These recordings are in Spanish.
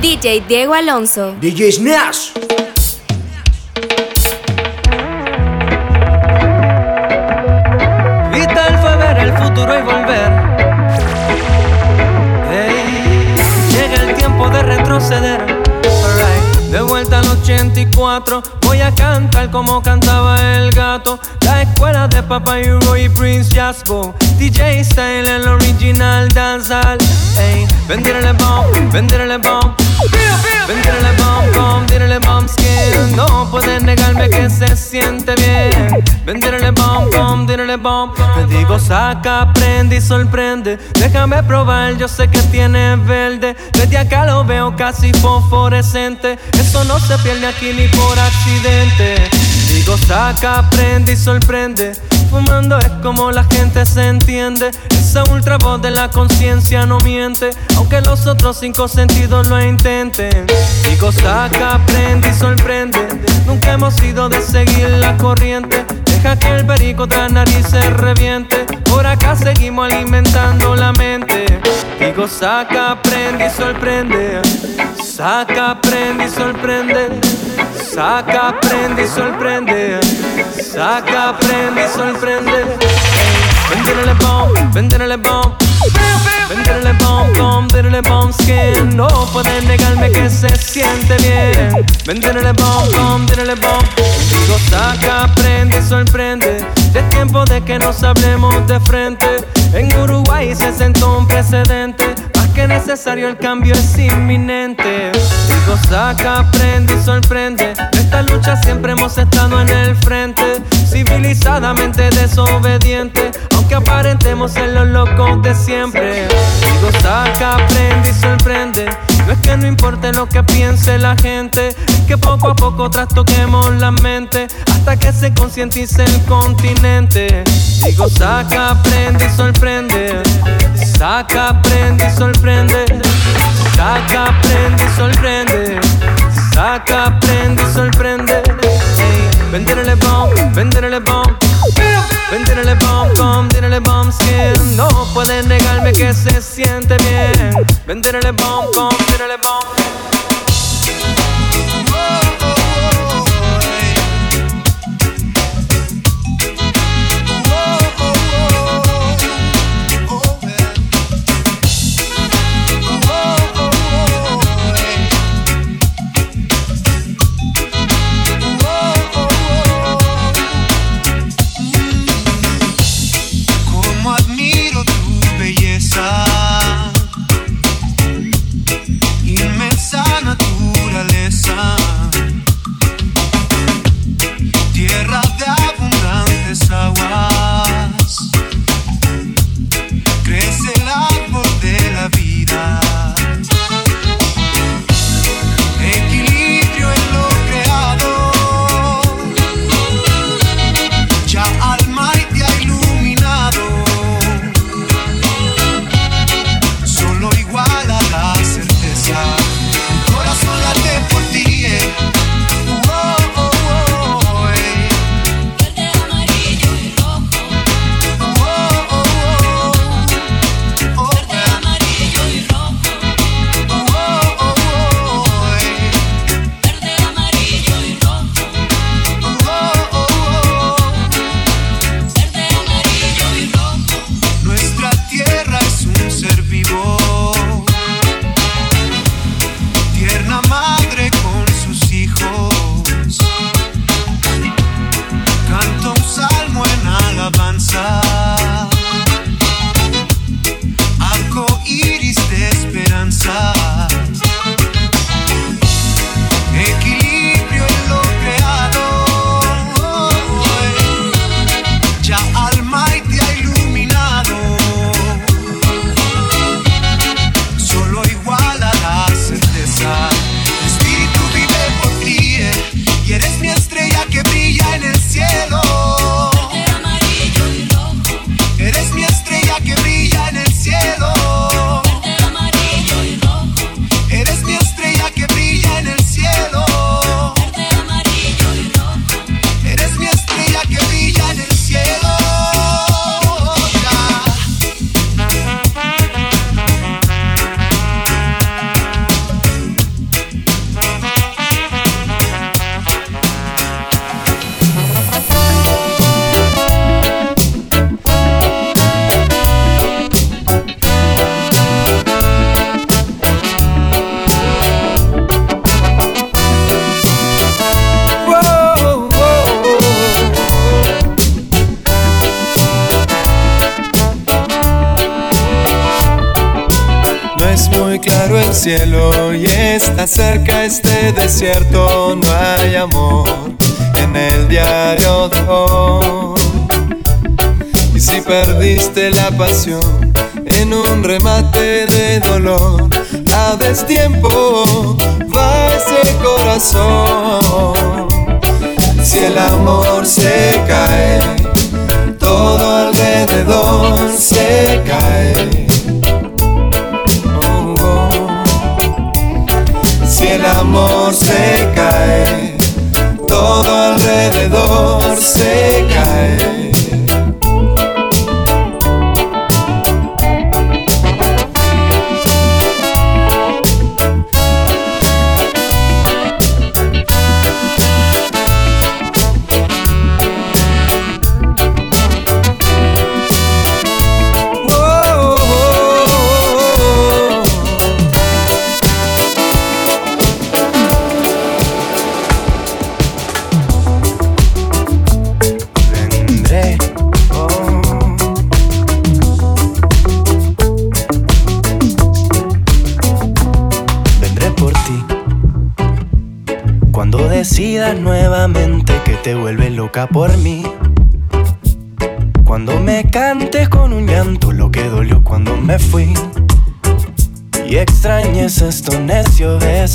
DJ Diego Alonso. DJ Sneas. Vital fue ver el futuro y volver. llega el tiempo de retroceder. De vuelta al 84, voy a cantar como cantaba el gato. La escuela de Papa Hugo y Prince Jaspo. DJ Style, el original dancehall. Ey, venderle bomb, venderle bomb. Venderle bomb, bomb, venderle bomb skin. No puedes negarme que se siente bien. Venderle bomb, bomb, venderle bomb. Te digo, saca, prende y sorprende. Déjame probar, yo sé que tiene verde. Desde acá lo veo casi fosforescente. Eso no se pierde aquí ni por accidente. Digo, saca, prende y sorprende. Fumando es como la gente se entiende. Esa ultra voz de la conciencia no miente. Aunque los otros cinco sentidos lo intenten. Digo, saca, prende y sorprende. Nunca hemos sido de seguir la corriente. Deja que el perico tras nariz se reviente. Por acá seguimos alimentando la mente. Digo, saca, prende y sorprende. Saca, prende y sorprende. Saca, prende y sorprende. Saca, prende y sorprende. Venderle bomb, venderle bomb. Venderle bomb, bomb, venderle bomb skin. No pueden negarme que se siente bien. Venderle bomb, bomb, venderle bomb. Digo, saca, prende y sorprende. Es tiempo de que nos hablemos de frente. En Uruguay se sentó un precedente que necesario, el cambio es inminente. Digo, saca, aprende y sorprende. Esta lucha siempre hemos estado en el frente, civilizadamente desobediente, aunque aparentemos ser los locos de siempre. Digo, saca, aprende y sorprende. No es que no importe lo que piense la gente, es que poco a poco trastoquemos la mente hasta que se concientice el continente. Digo, saca, aprende y sorprende. Saca, aprende y sorprende. Saca, aprende y sorprende. Saca, aprende y sorprende. Venderle bomb, venderle bomb. Venderle bomb, bomb, venderle bomb skin. No puedes negarme que se siente bien. Venderle bomb, bomb, bomb.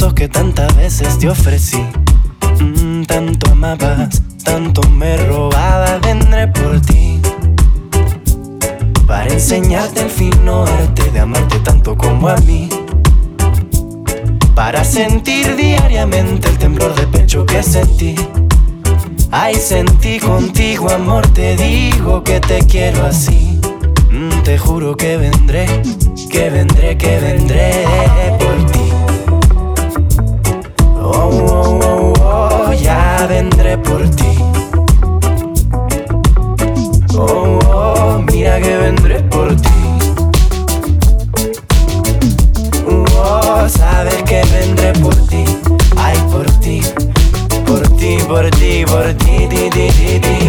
Besos que tantas veces te ofrecí. Mm, tanto amabas, tanto me robabas, vendré por ti. Para enseñarte el fino arte de amarte tanto como a mí. Para sentir diariamente el temblor de pecho que sentí Ay, sentí contigo, amor, te digo que te quiero así. Mm, te juro que vendré, que vendré, que vendré por ti. Oh, vendré por ti. Oh, oh, mira que vendré por ti. Oh, sabes que vendré por ti. Ay, por ti por ti, por ti, ti, ti, ti, ti.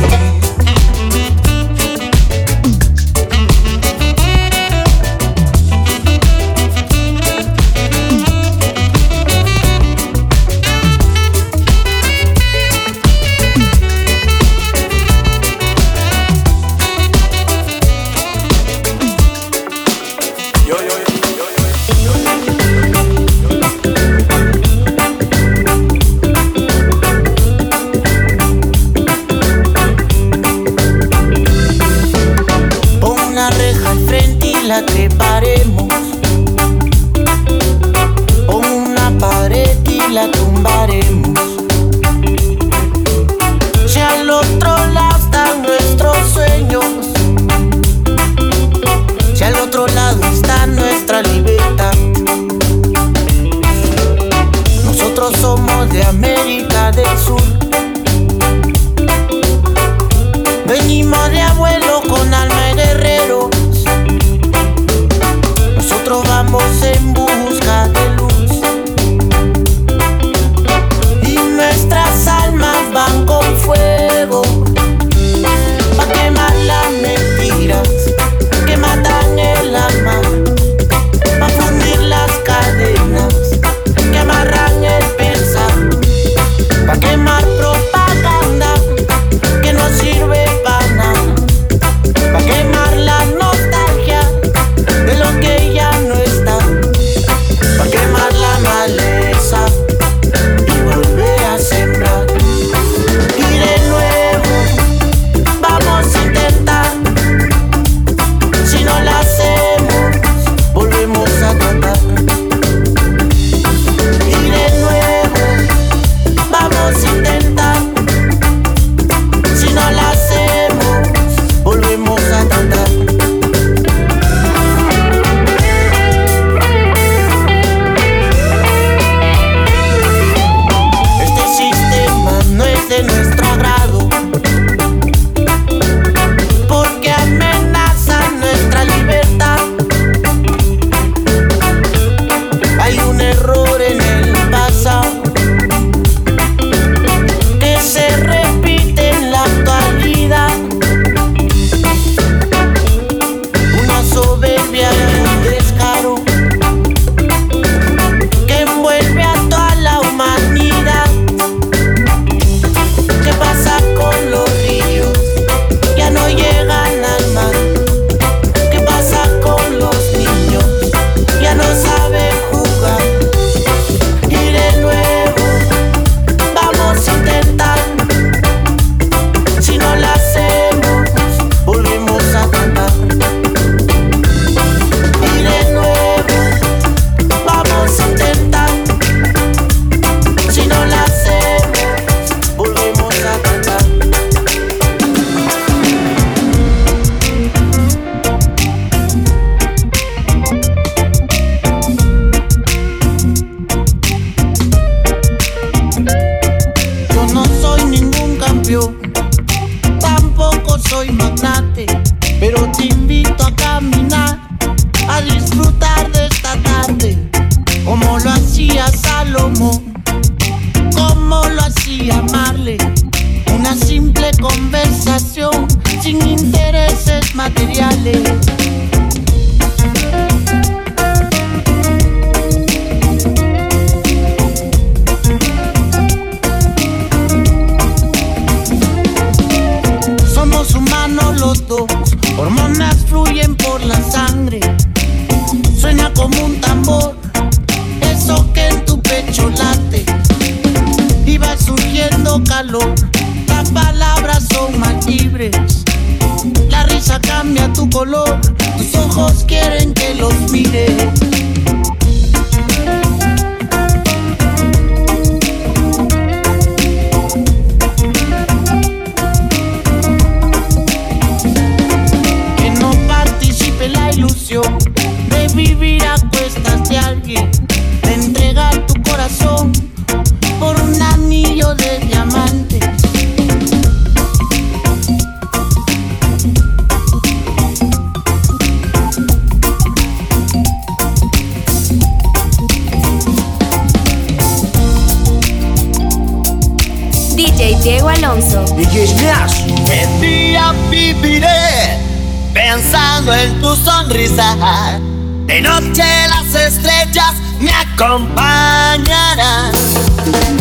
compañera.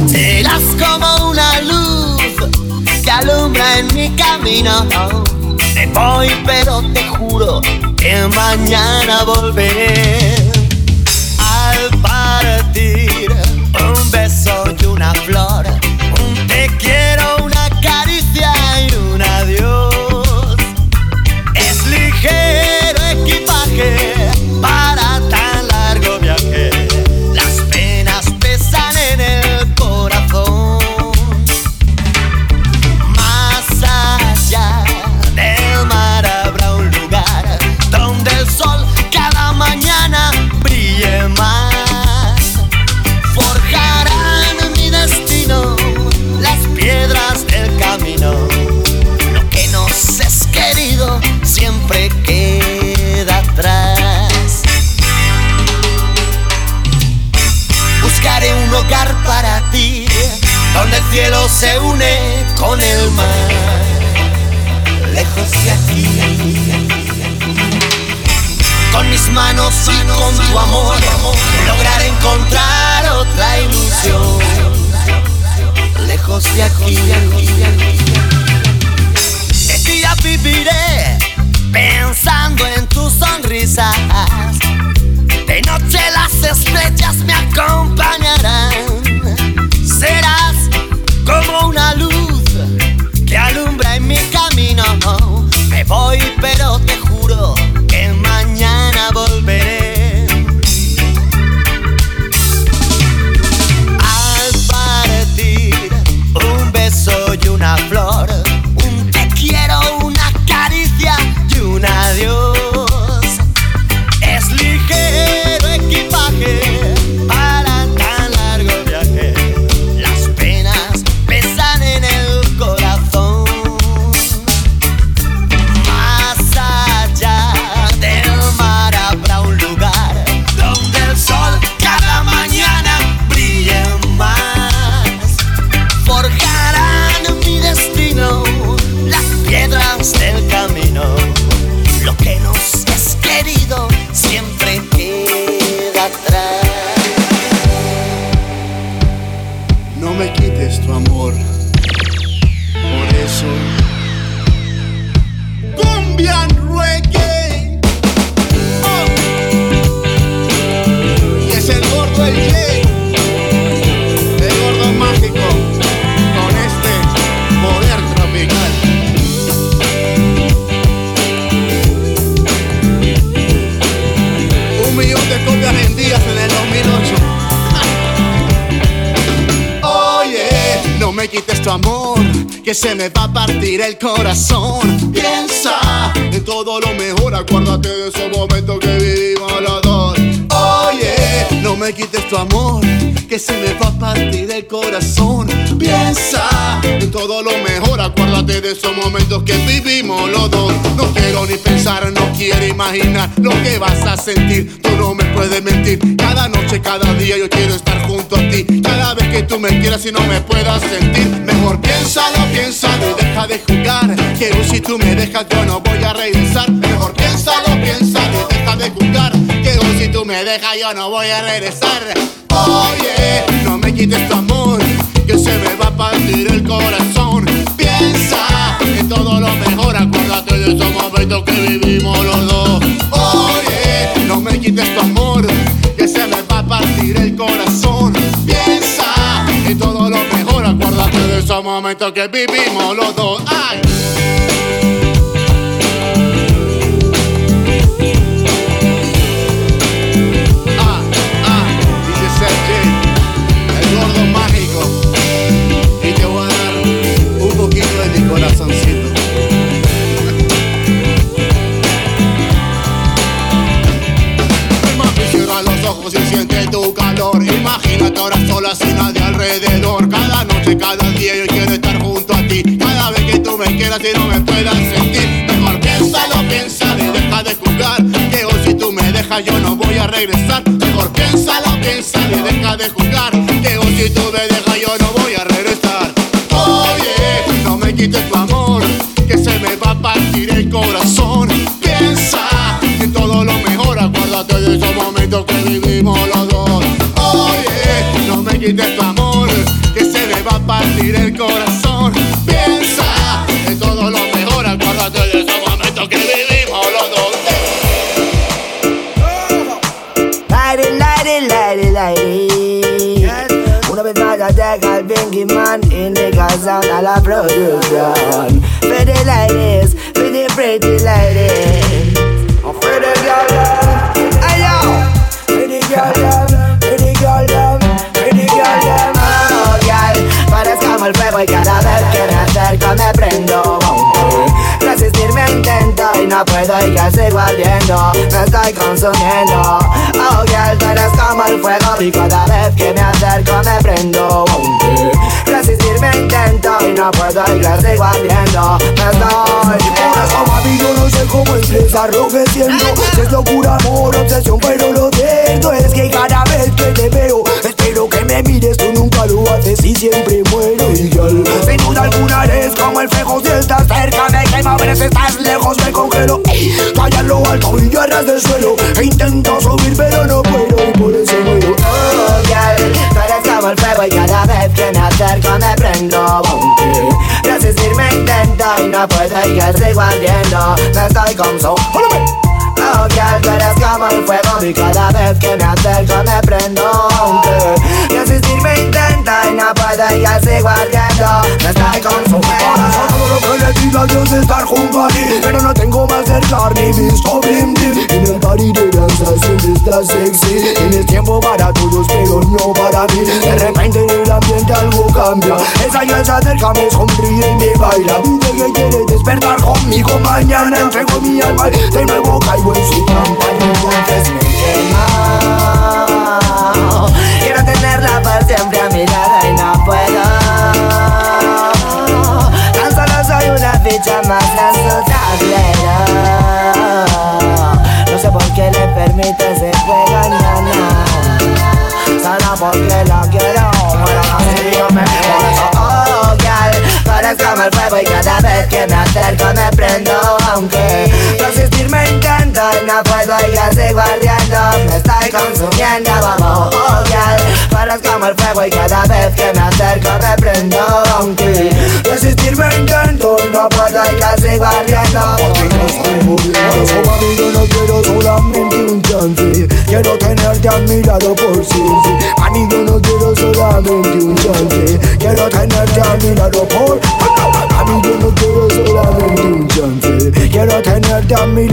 Serás como una luz que alumbra en mi camino. Me voy, pero te juro que mañana volveré. Al partir un beso y una flor se une con el mar, lejos de aquí. Con mis manos y con tu amor, lograr encontrar otra ilusión, lejos de aquí. Este día viviré pensando en tus sonrisas. De noche las estrellas me acompañarán. Será como una luz. imaginar lo que vas a sentir. Tú no me puedes mentir. Cada noche, cada día yo quiero estar junto a ti. Cada vez que tú me quieras y no me puedas sentir. Mejor piénsalo, piénsalo y deja de jugar. Quiero si tú me dejas yo no voy a regresar. Mejor piénsalo, piénsalo y deja de jugar. Quiero si tú me dejas yo no voy a regresar. Oye, no me quites tu amor, que se me va a partir el corazón. Piensa que todo lo mejor, acuérdate de esos momentos que viví. Quites tu amor, que se me va a partir el corazón. Piensa en todo lo mejor, acuérdate de esos momentos que vivimos los dos. Ay. Imagínate ahora sola sin nadie alrededor. Cada noche, cada día yo quiero estar junto a ti. Cada vez que tú me quieras y no me puedas sentir. Mejor piénsalo, piénsalo y deja de jugar. Que hoy si tú me dejas yo no voy a regresar. Mejor piénsalo, piénsalo y deja de jugar. Que hoy si tú me dejas yo no voy a regresar. Oye, no me quites tu amor, que se me va a partir el corazón. Piensa en todo lo mejor, acuérdate de esos momentos que vivimos los dos. Quites tu amor, que se me va a partir el corazón. Piensa en todo lo mejor, acuérdate de esos momentos que vivimos los dos. Lady, lady, lady, lady. Una vez más llega el Bingy Man Indica Sound a la producción the ladies, the pretty ladies the girl hey yo the girl no puedo y ya sigo ardiendo. Me estoy consumiendo. Oh girl, tú eres como el fuego y cada vez que me acerco me prendo. Resistirme intento y no puedo y ya sigo ardiendo. Me estoy yo no sé cómo siento Si es locura, amor, obsesión, pero lo siento. Es que cada vez que te veo Espero que me mires, tú nunca lo haces y siempre muero girl Sin duda alguna eres como el fuego Si estás cerca me quema, pero si estás lejos allá en lo alto y yo a ras del suelo. E intento subir pero no puedo y por eso muero. Oh girl, tú eres como el fuego y cada vez que me acerco me prendo Resistirme intento y no puedo y ya sigo ardiendo. Me estoy consumiendo Oh girl, tú eres como el fuego y cada vez que me acerco me prendo Resistirme intento y no puedo y ya sigo ardiendo. Me estoy consumiendo le diga a Dios es estar junto a ti. Pero no tengo más cercar ni visto blim En el party de danza siempre estás sexy. Tienes tiempo para todos pero no para mí. De repente en el ambiente algo cambia. Esa ya se acerca, me sonríe y me baila. Dice que quiere despertar conmigo mañana. Entrego mi alma y de nuevo caigo en su trampa entonces me quema Quiero tenerla para siempre a mi lado más en su tablero No sé por qué le permite se juega nana Solo porque la quiero Bueno, así yo me oh, girl Parezco como el fuego y cada vez que me acerco me prendo Aunque resistirme intento y no puedo y ya sigo ardiendo. Me estoy consumiendo, oh, girl Parezco como el fuego y cada vez que me acerco me prendo Aunque resistirme intento y no puedo y ya sigo ardiendo. Por eso mami yo no quiero solamente un chance. Quiero tenerte a mi lado por siempre. Mami yo no quiero solamente un chance. Quiero tenerte a mi lado por Mami no quiero solamente a mi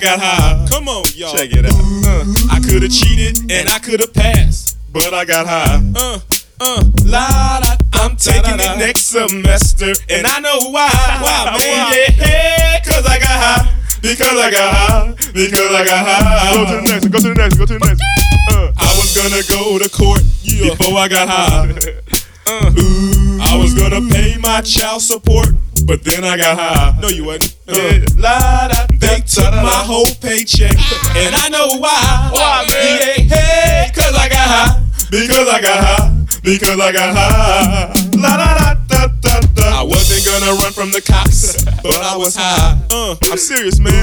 I got high. Come on, y'all. Check it out. Uh, I could have cheated and I could have passed, but I got high. Uh, uh, la da. I'm taking it next semester, and I know why. Why, man? Yeah, cause I got high. Because I got high. Because I got high. Go to the next. Go to the next. Go to the next. Uh, I was gonna go to court before I got high. Uh, Ooh. I was gonna pay my child support, but then I got high. No, you wasn't. Uh, la, da, took my whole paycheck, and I know why. Why, man? Yeah, hey, cause I got high. Because I got high. Because I got high. La da da da da da. I wasn't gonna run from the cops, but I was high. Uh, I'm serious, man.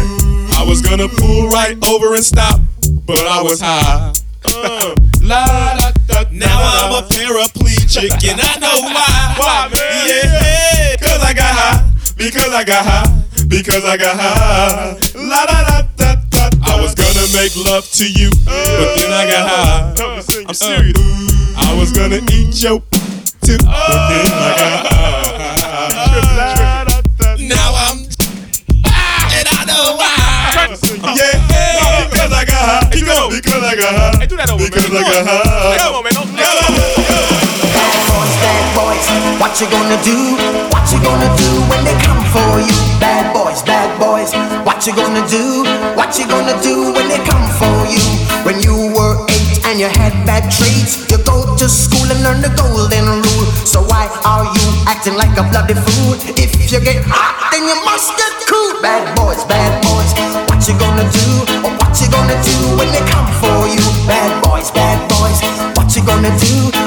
I was gonna pull right over and stop, but I was high. Uh, la da da. Now I'm a paraplegic, and I know why. Why, man? Yeah, cause I got high. Because I got high. Because I got high. La da da da da. I was gonna make love to you, but then I got high. I'm serious. I was gonna eat your too, but then I got oh. high. Now I'm and I know why. Yeah, because I got high. Because I got high. Hey, do that over, because I got high. Come on, man. Don't, boys, what you gonna do? What you gonna do when they come for you? Bad boys, bad boys, what you gonna do? What you gonna do when they come for you? When you were eight and you had bad traits, you go to school and learn the golden rule. So why are you acting like a bloody fool? If you get hot, then you must get cool. Bad boys, bad boys, what you gonna do? Or what you gonna do when they come for you? Bad boys, bad boys, what you gonna do?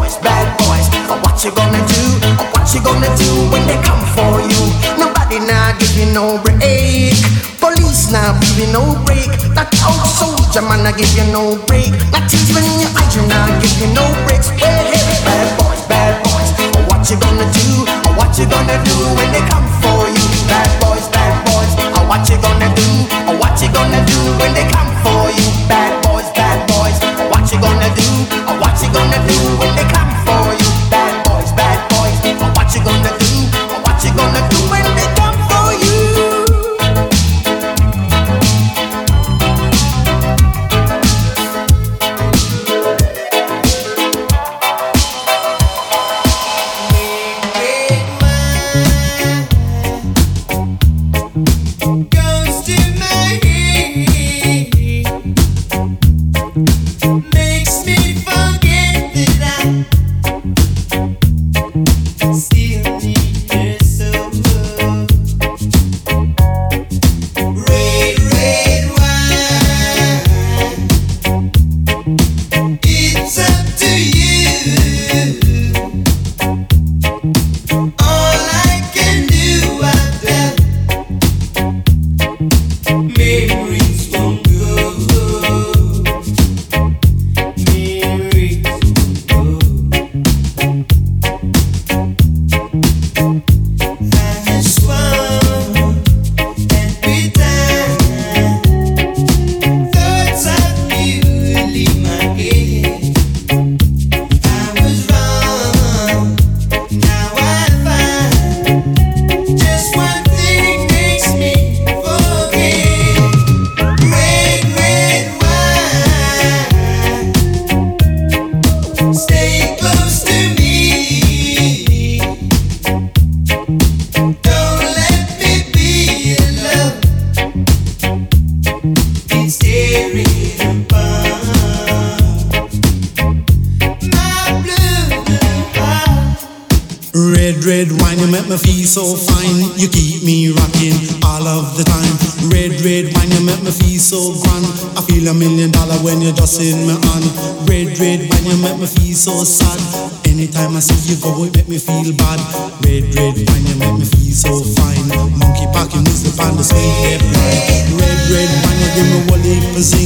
what you gonna do? What you gonna do when they come for you? Nobody now give you no break. Police now give you no break. That old soldier man I give you no break. Not even your eyes you now give you no breaks. Hey, hey, bad boys, bad boys, what you gonna do? What you gonna do when they come for you? Bad boys, bad boys, what you gonna do? What you gonna do when they come for you? Bad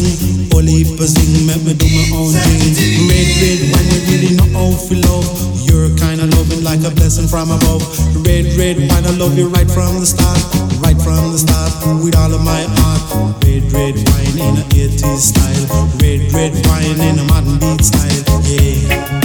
thing. Only if I sing, make me do my own thing. Red, red, wine, you really know how to love. You're kind of loving like a blessing from above. Red, red, wine, I love you right from the start. Right from the start, with all of my heart. Red, red wine in a 80s style. Red, red wine in a modern beat style. Yeah.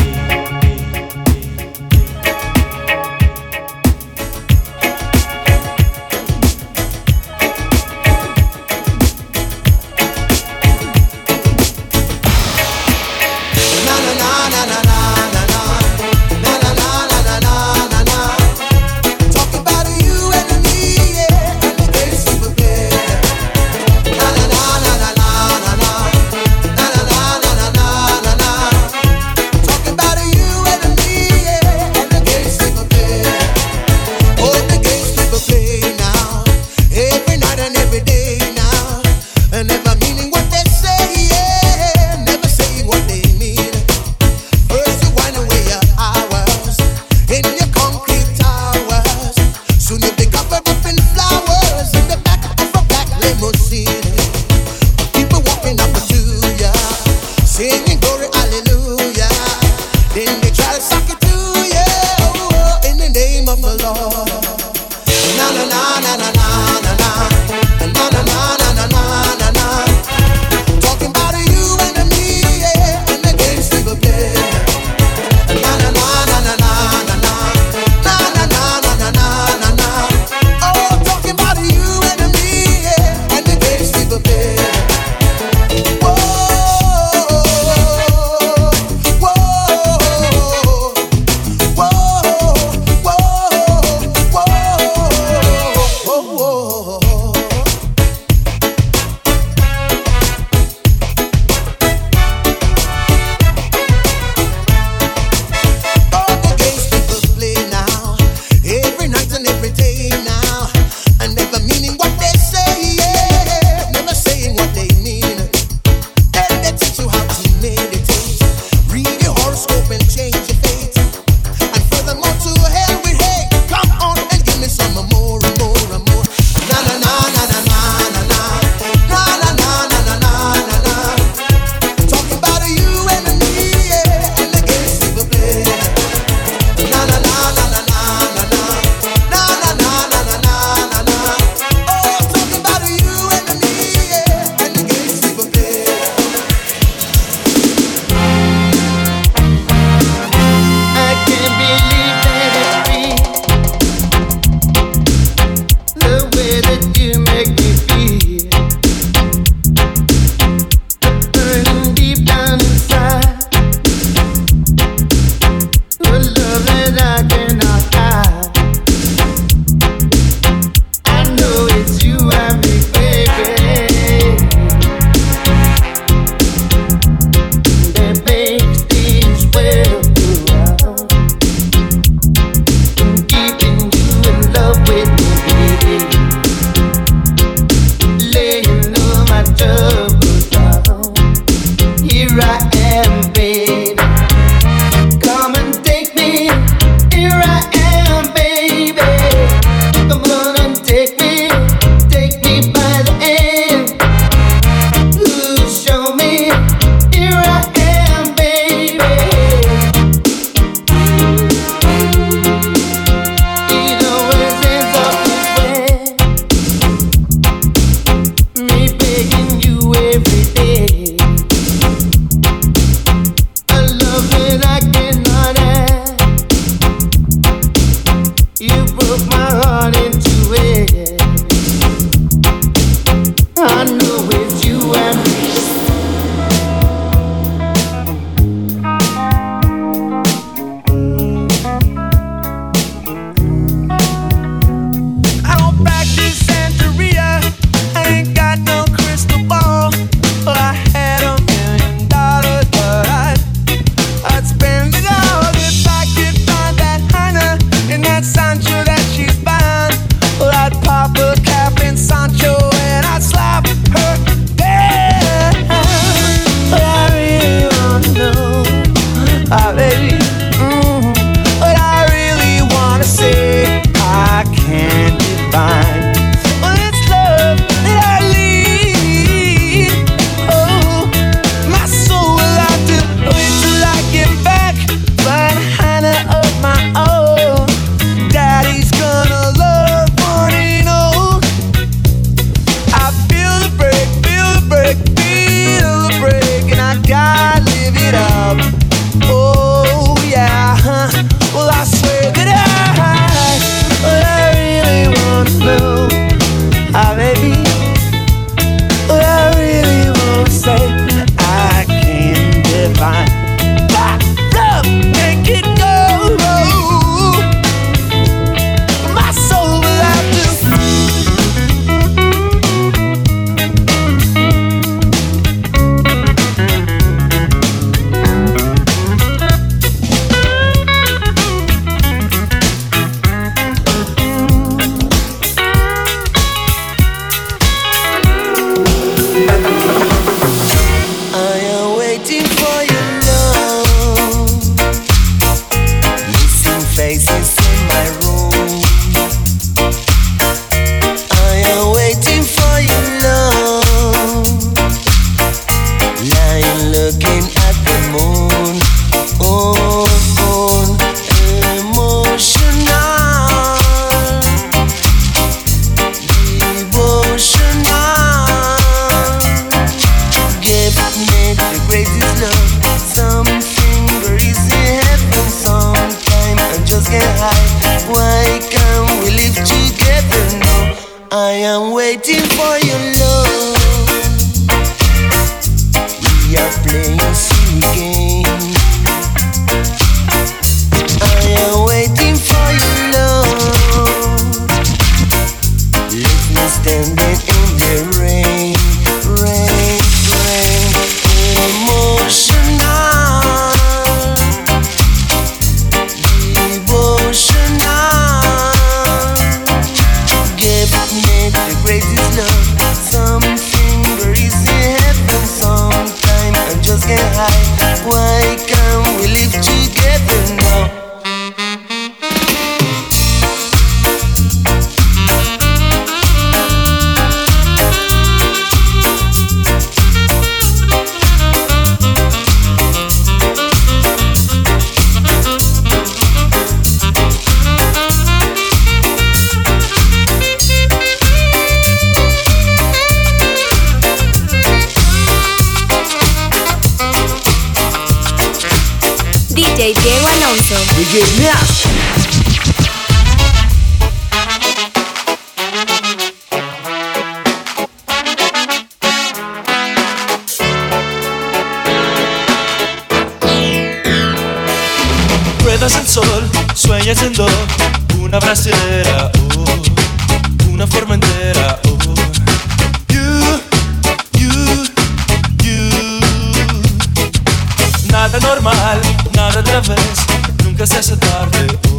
again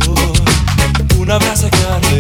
oh. Una brasa que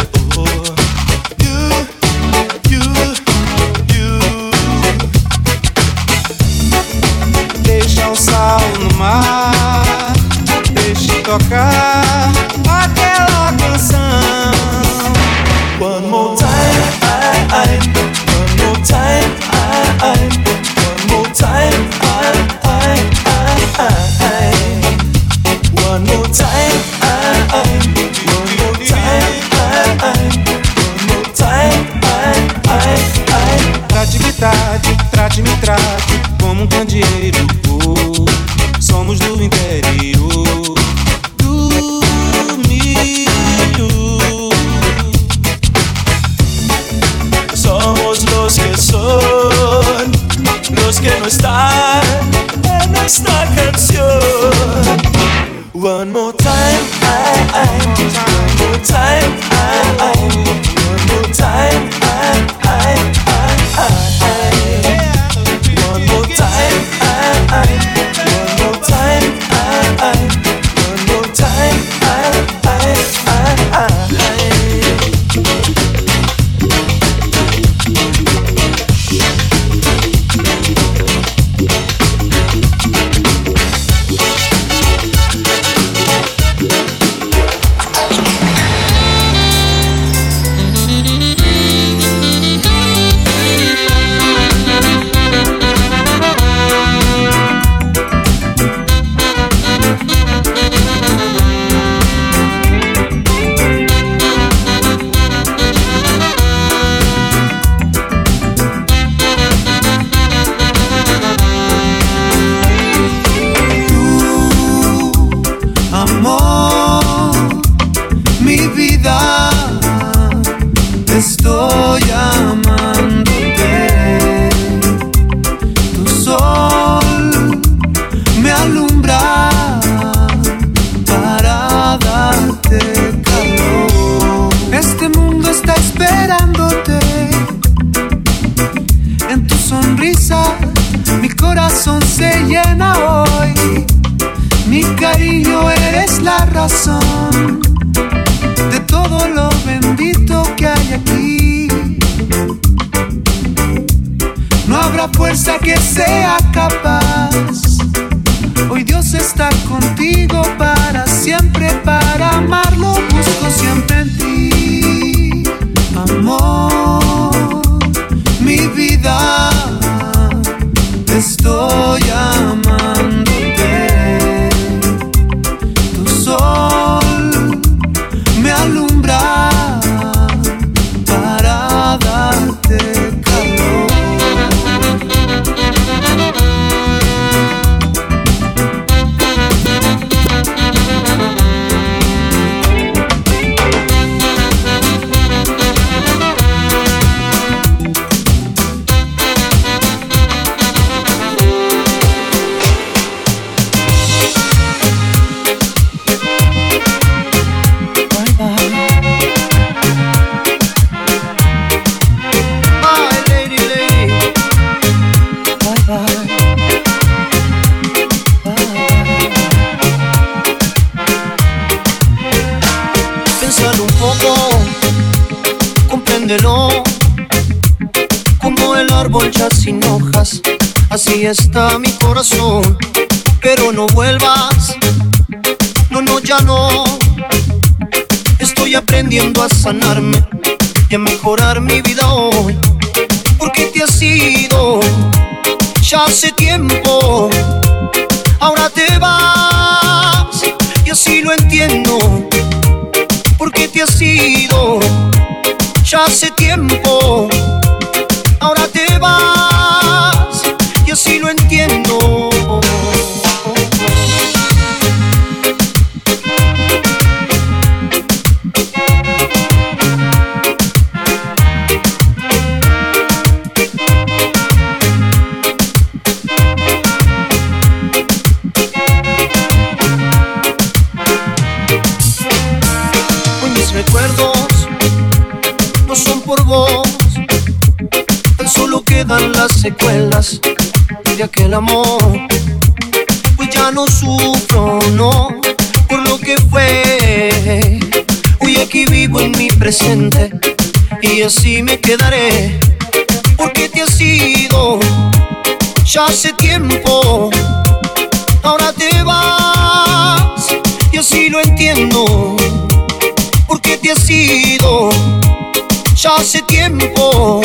should y así me quedaré porque te has ido ya hace tiempo. Ahora te vas y así lo entiendo porque te has ido ya hace tiempo.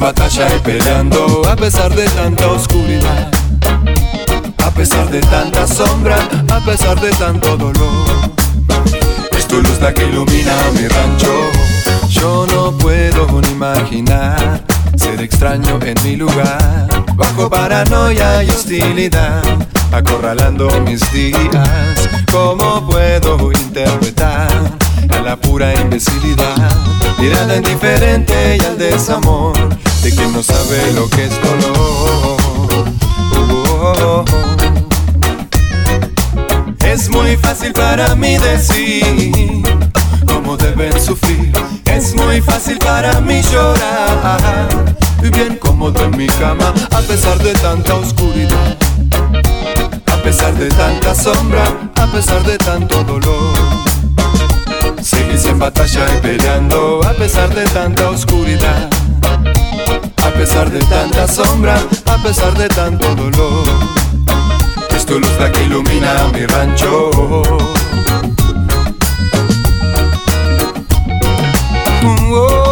Batalla y peleando, a pesar de tanta oscuridad, a pesar de tanta sombra, a pesar de tanto dolor. Es tu luz la que ilumina mi rancho. Yo no puedo ni imaginar ser extraño en mi lugar, bajo paranoia y hostilidad, acorralando mis días. ¿Cómo puedo interpretar a la pura imbecilidad, mirada indiferente y al desamor de quien no sabe lo que es dolor? Es muy fácil para mí decir cómo deben sufrir. Es muy fácil para mí llorar. Y bien cómodo en mi cama, a pesar de tanta oscuridad. A pesar de tanta sombra, a pesar de tanto dolor. Seguís en batalla y peleando, a pesar de tanta oscuridad. A pesar de tanta sombra, a pesar de tanto dolor. Es tu luz la que ilumina mi rancho. Oh, oh,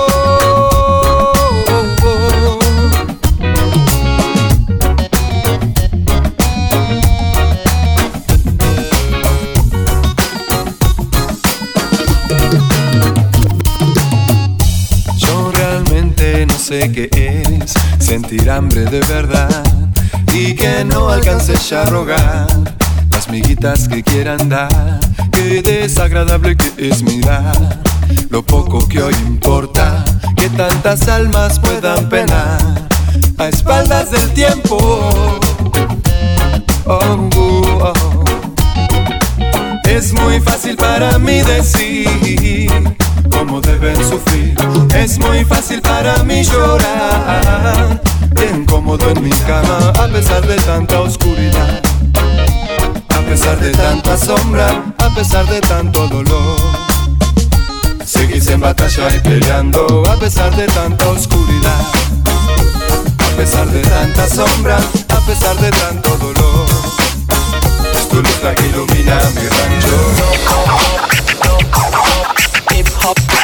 sé qué es sentir hambre de verdad y que no alcance ya a rogar las miguitas que quieran dar. Qué desagradable que es mirar lo poco que hoy importa, que tantas almas puedan penar a espaldas del tiempo. Oh, oh. Es muy fácil para mí decir cómo deben sufrir. Es muy fácil para mí llorar, bien cómodo en mi cama a pesar de tanta oscuridad. A pesar de tanta sombra, a pesar de tanto dolor. Seguís en batalla y peleando a pesar de tanta oscuridad. A pesar de tanta sombra, a pesar de tanto dolor. Es tu luz la que ilumina mi rancho. help.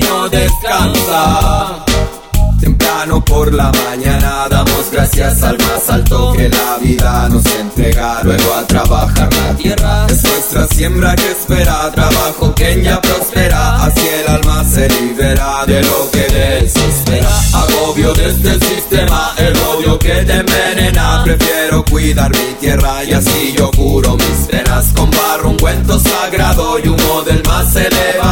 No descansa. Temprano por la mañana damos gracias al más alto que la vida nos entrega. Luego a trabajar la tierra es nuestra siembra que espera. Trabajo que ya prospera, así el alma se libera de lo que desespera. Agobio de este sistema, el odio que te envenena. Prefiero cuidar mi tierra y así yo curo mis penas. Con barro un cuento sagrado y humo del más elevado.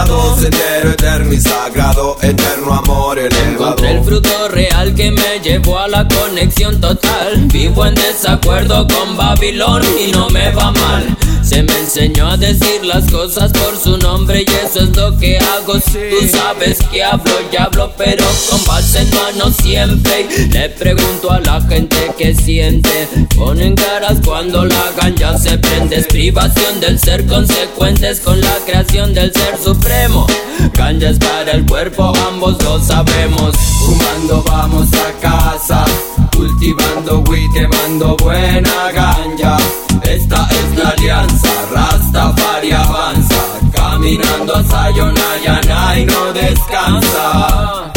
Y sagrado, eterno amor elevado. Encontré el fruto real que me llevó a la conexión total. Vivo en desacuerdo con Babilón y no me va mal. Se me enseñó a decir las cosas por su nombre y eso es lo que hago. Tú sabes que hablo y hablo, pero con base en mano siempre. Le pregunto a la gente que siente. Ponen caras cuando la ganja se prende. Es privación del ser, consecuentes con la creación del ser supremo. Ganja es para el cuerpo, ambos lo sabemos. Fumando vamos a casa, cultivando weed, quemando buena ganja. Esta es la alianza, Rastafari avanza, caminando a Yonayana y no descansa.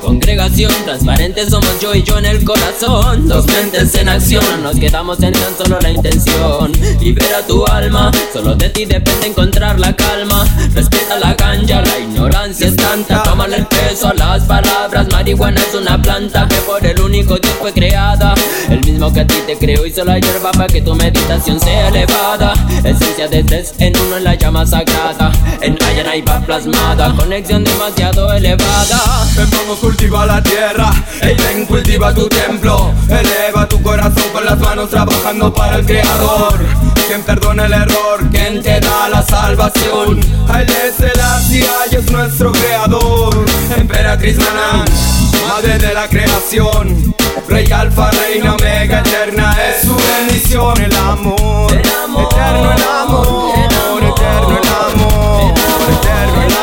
Y congregación. Transparente somos yo y yo en el corazón. Dos mentes en acción, no nos quedamos en tan solo la intención. Libera tu alma, solo de ti depende encontrar la calma. Respeta la ganja, la ignorancia es tanta. Tómale el peso a las palabras. Marihuana es una planta que por el único Dios fue creada. El mismo que a ti te creó hizo la hierba para que tu meditación sea elevada. Esencia de tres en uno en la llama sagrada. En Ayana va plasmada, conexión demasiado elevada. Vamos cultiva la tierra, ey ven cultiva tu templo. Eleva tu corazón con las manos trabajando para el creador. Quien perdona el error, quien te da la salvación. A él es el Asia y es nuestro creador. Emperatriz Manan, madre de la creación. Rey Alfa, Reina Omega, eterna es su bendición. El amor, eterno el amor, eterno el amor, eterno el amor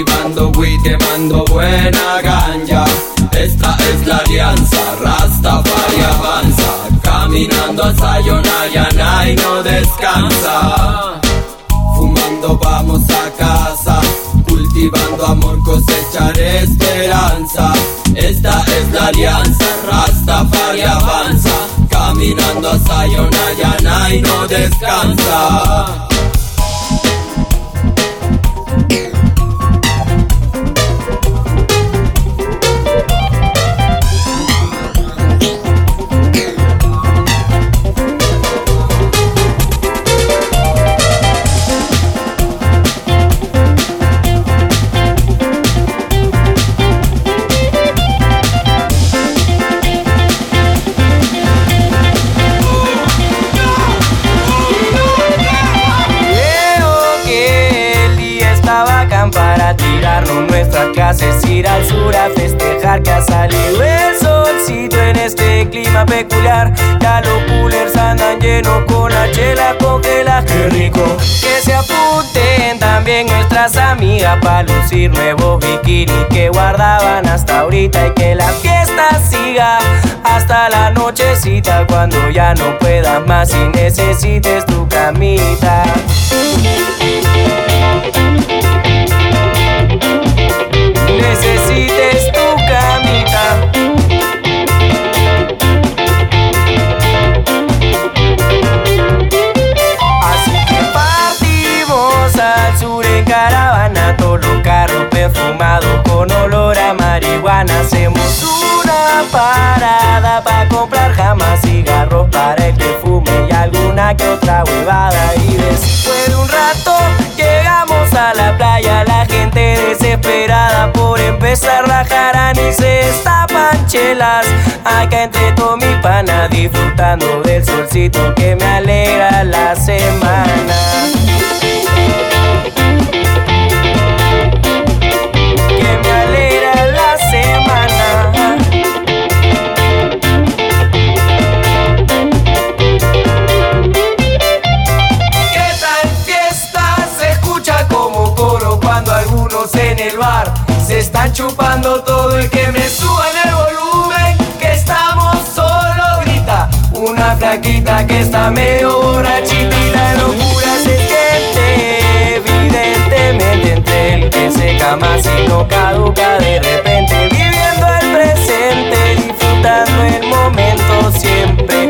cultivando weed, quemando buena ganja. Esta es la alianza, Rastafari avanza, caminando a Sayonayana y no descansa. Fumando vamos a casa, cultivando amor, cosecharé esperanza. Esta es la alianza, Rastafari avanza, caminando a Sayonayana y no descansa. Que ha salido el solcito en este clima peculiar. Ya los coolers andan llenos con la chela congela, qué rico. Que se apunten también nuestras amigas para lucir nuevos bikinis que guardaban hasta ahorita y que la fiesta siga hasta la nochecita cuando ya no puedas más y necesites tu camita. Acá entre todo mi pana disfrutando del solcito que me alegra la semana. Que me alegra la semana. ¿Qué tal fiesta? Se escucha como coro cuando algunos en el bar se están chupando todo y que me suban flaquita que está medio borrachita y la locura se siente evidentemente entre el que se cama y no caduca de repente viviendo el presente disfrutando el momento siempre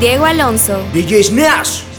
Diego Alonso. DJ Snash.